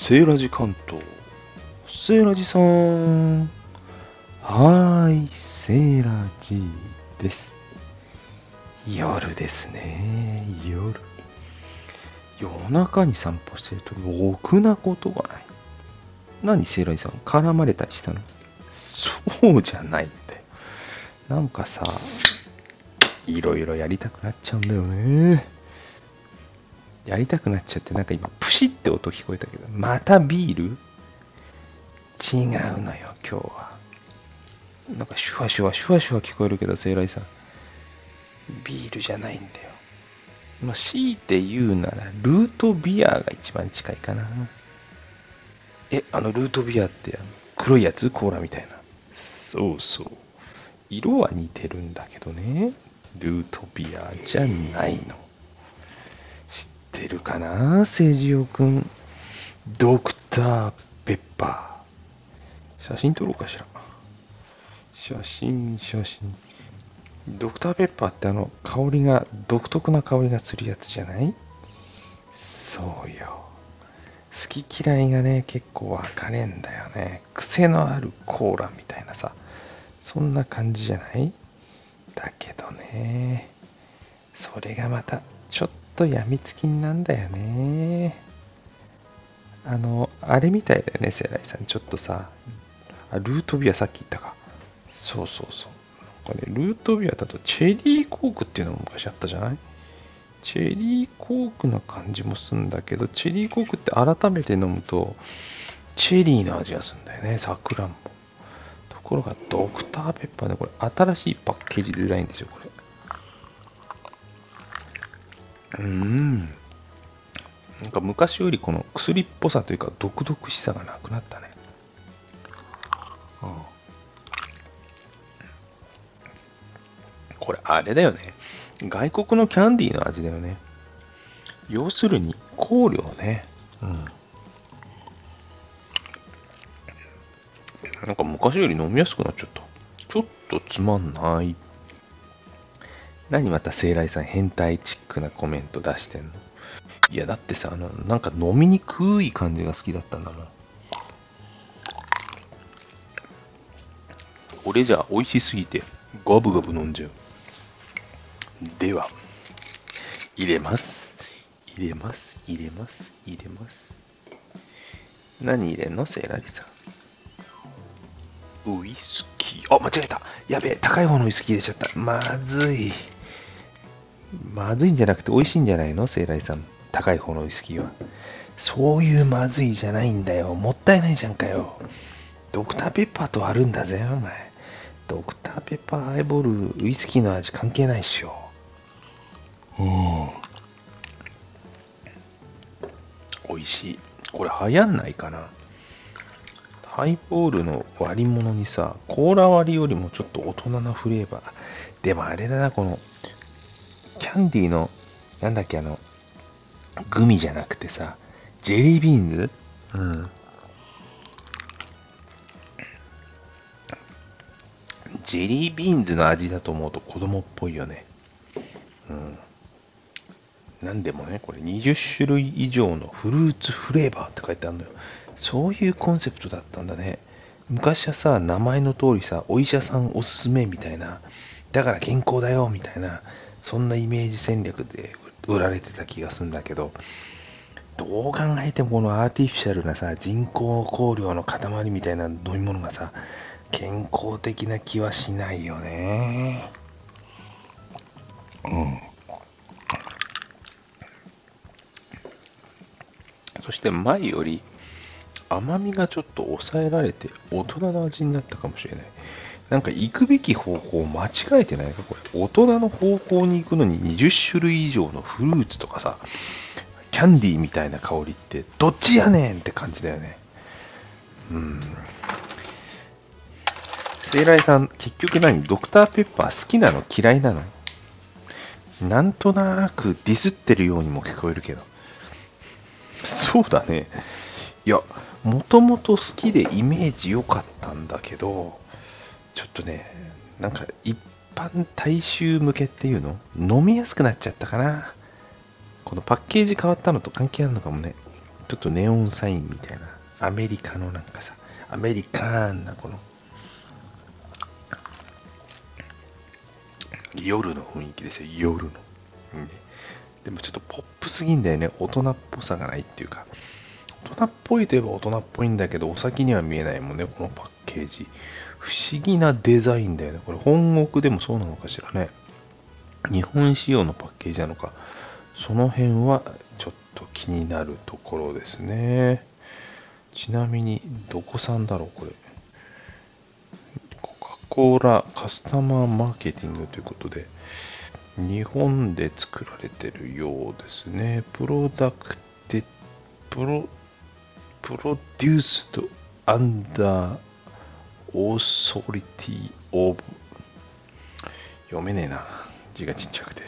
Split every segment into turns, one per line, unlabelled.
セーラジ関東。セーラジさん。はーい、セーラジです。夜ですね、夜。夜中に散歩してるとろくなことがない。何、セーラジさん、絡まれたりしたの？そうじゃないんだよ。なんかさ、いろいろやりたくなっちゃうんだよね。やりたくなっちゃって、なんか今、プシって音聞こえたけど、またビール？違うのよ、今日は。なんかシュワシュワ、シュワシュワ聞こえるけど、セイライさん。ビールじゃないんだよ。まあ、強いて言うなら、ルートビアが一番近いかな。え、あのルートビアって、あの黒いやつ？コーラみたいな。そうそう。色は似てるんだけどね。ルートビアじゃないの。ってるかなセジオくん。ドクターペッパー。写真撮ろうかしら。写真、写真。ドクターペッパーってあの香りが、独特な香りがするやつじゃない？そうよ。好き嫌いがね、結構分かれんだよね。癖のあるコーラみたいなさ。そんな感じじゃない？だけどね。それがまた、ちょっとやみつきになんだよね。あの、あれみたいだよね、セライさん。ちょっとさ、あルートビアさっき言ったか。そうそうそう。なんかね、ルートビアだとチェリーコークっていうのも昔あったじゃない？チェリーコークな感じもするんだけど、チェリーコークって改めて飲むと、チェリーの味がするんだよね、さくらんぼ。ところが、ドクターペッパーで、これ、新しいパッケージデザインですよ、これ。うーん。なんか昔よりこの薬っぽさというか、毒々しさがなくなったね。うんこれ、あれだよね。外国のキャンディーの味だよね。要するに、香料ね。うん。なんか昔より飲みやすくなっちゃった。ちょっとつまんない。何また聖来さん変態チックなコメント出してんの？いや、だってさ、あの、なんか飲みにくい感じが好きだったんだもん。俺じゃ美味しすぎて、ガブガブ飲んじゃう。では、入れます。入れます。入れます。入れます。何入れんの？セイラジさん。ウイスキー。あ、間違えた。やべえ、高い方のウイスキー入れちゃった。まずい。まずいんじゃなくて美味しいんじゃないの？セイラジさん。高い方のウイスキーは。そういうまずいじゃないんだよ。もったいないじゃんかよ。ドクターペッパーとあるんだぜ、お前。ドクターペッパーアイボール、ウイスキーの味関係ないっしょ。うん。美味しい。これ流行んないかな？ハイボールの割り物にさ、コーラ割りよりもちょっと大人なフレーバー。でもあれだな、この、キャンディーの、なんだっけ、あの、グミじゃなくてさ、ジェリービーンズ？うん。ジェリービーンズの味だと思うと子供っぽいよね。うん。なんでもね、これ20種類以上のフルーツフレーバーって書いてあるのよ。そういうコンセプトだったんだね。昔はさ、名前の通りさ、お医者さんおすすめみたいな、だから健康だよみたいな、そんなイメージ戦略で売られてた気がするんだけど、どう考えてもこのアーティフィシャルなさ、人工香料の塊みたいな飲み物がさ、健康的な気はしないよね。うん。そして前より甘みがちょっと抑えられて大人の味になったかもしれない。なんか行くべき方向間違えてないか？これ。大人の方向に行くのに20種類以上のフルーツとかさ、キャンディーみたいな香りってどっちやねんって感じだよね。うん。聖来さん、結局何？ドクターペッパー好きなの嫌いなの？なんとなくディスってるようにも聞こえるけど。そうだね。いや、もともと好きでイメージ良かったんだけど、ちょっとね、なんか一般大衆向けっていうの？飲みやすくなっちゃったかな。このパッケージ変わったのと関係あるのかもね。ちょっとネオンサインみたいな、アメリカのなんかさ、アメリカーンなこの、夜の雰囲気ですよ、夜の。うんねでもちょっとポップすぎんだよね。大人っぽさがないっていうか。大人っぽいといえば大人っぽいんだけど、お先には見えないもんね、このパッケージ。不思議なデザインだよね。これ本国でもそうなのかしらね。日本仕様のパッケージなのか。その辺はちょっと気になるところですね。ちなみに、どこ産だろう、これ。コカ・コーラカスタマーマーケティングということで、日本で作られてるようですね。プロダクテ、プロ、プロデュースドアンダーオーソリティオブ読めねえな。字がちっちゃくて。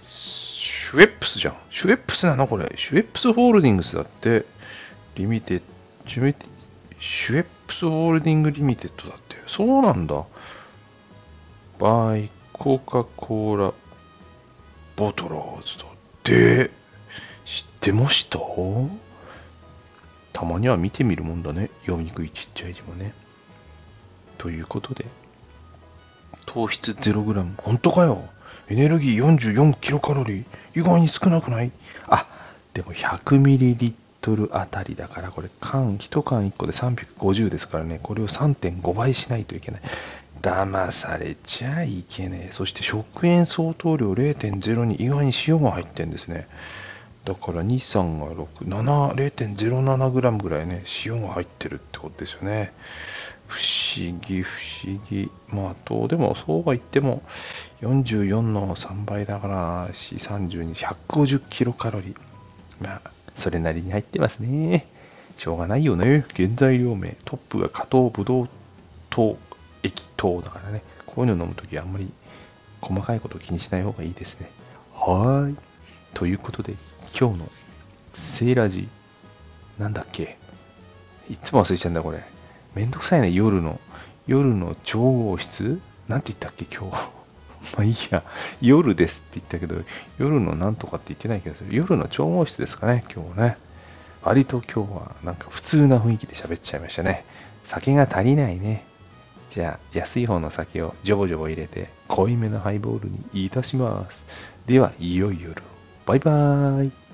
シュエップスじゃん。シュエップスなのこれ。シュエップスホールディングスだって。 Limited、シュエップスホールディング Limited だって。そうなんだ。 by コカ・コーラボトラーズだって。知ってました？たまには見てみるもんだね。読みにくいちっちゃい字もね。ということで、糖質 0g。本当かよ。エネルギー44キロカロリー。意外に少なくない？あ、でも100ミリリットルあたりだから、これ缶、1缶1個で350ですからね。これを3.5倍しないといけない。騙されちゃいけねえ。そして食塩相当量0.0に意外に塩が入ってんですね。だから2、3が6、7、0.07g ぐらいね、塩が入ってるってことですよね。不思議、不思議。まあ、と、でもそうは言っても、44の3倍だから、432、150キロカロリー。まあ、それなりに入ってますね。しょうがないよね。原材料名。トップが加糖ブドウ糖液糖だからね。こういうの飲むときあんまり細かいこと気にしない方がいいですね。はい。ということで、今日のセーラジなんだっけ？いつも忘れちゃうんだ、これ。めんどくさいね、夜の。夜の調合室？なんて言ったっけ、今日？まあいいや。夜ですって言ったけど、夜のなんとかって言ってないけど、夜の調合室ですかね、今日ね。割と今日はなんか普通な雰囲気で喋っちゃいましたね。酒が足りないね。じゃあ、安い方の酒をジョボジョボ入れて、濃いめのハイボールにいたします。では、いよいよ。バイバーイ。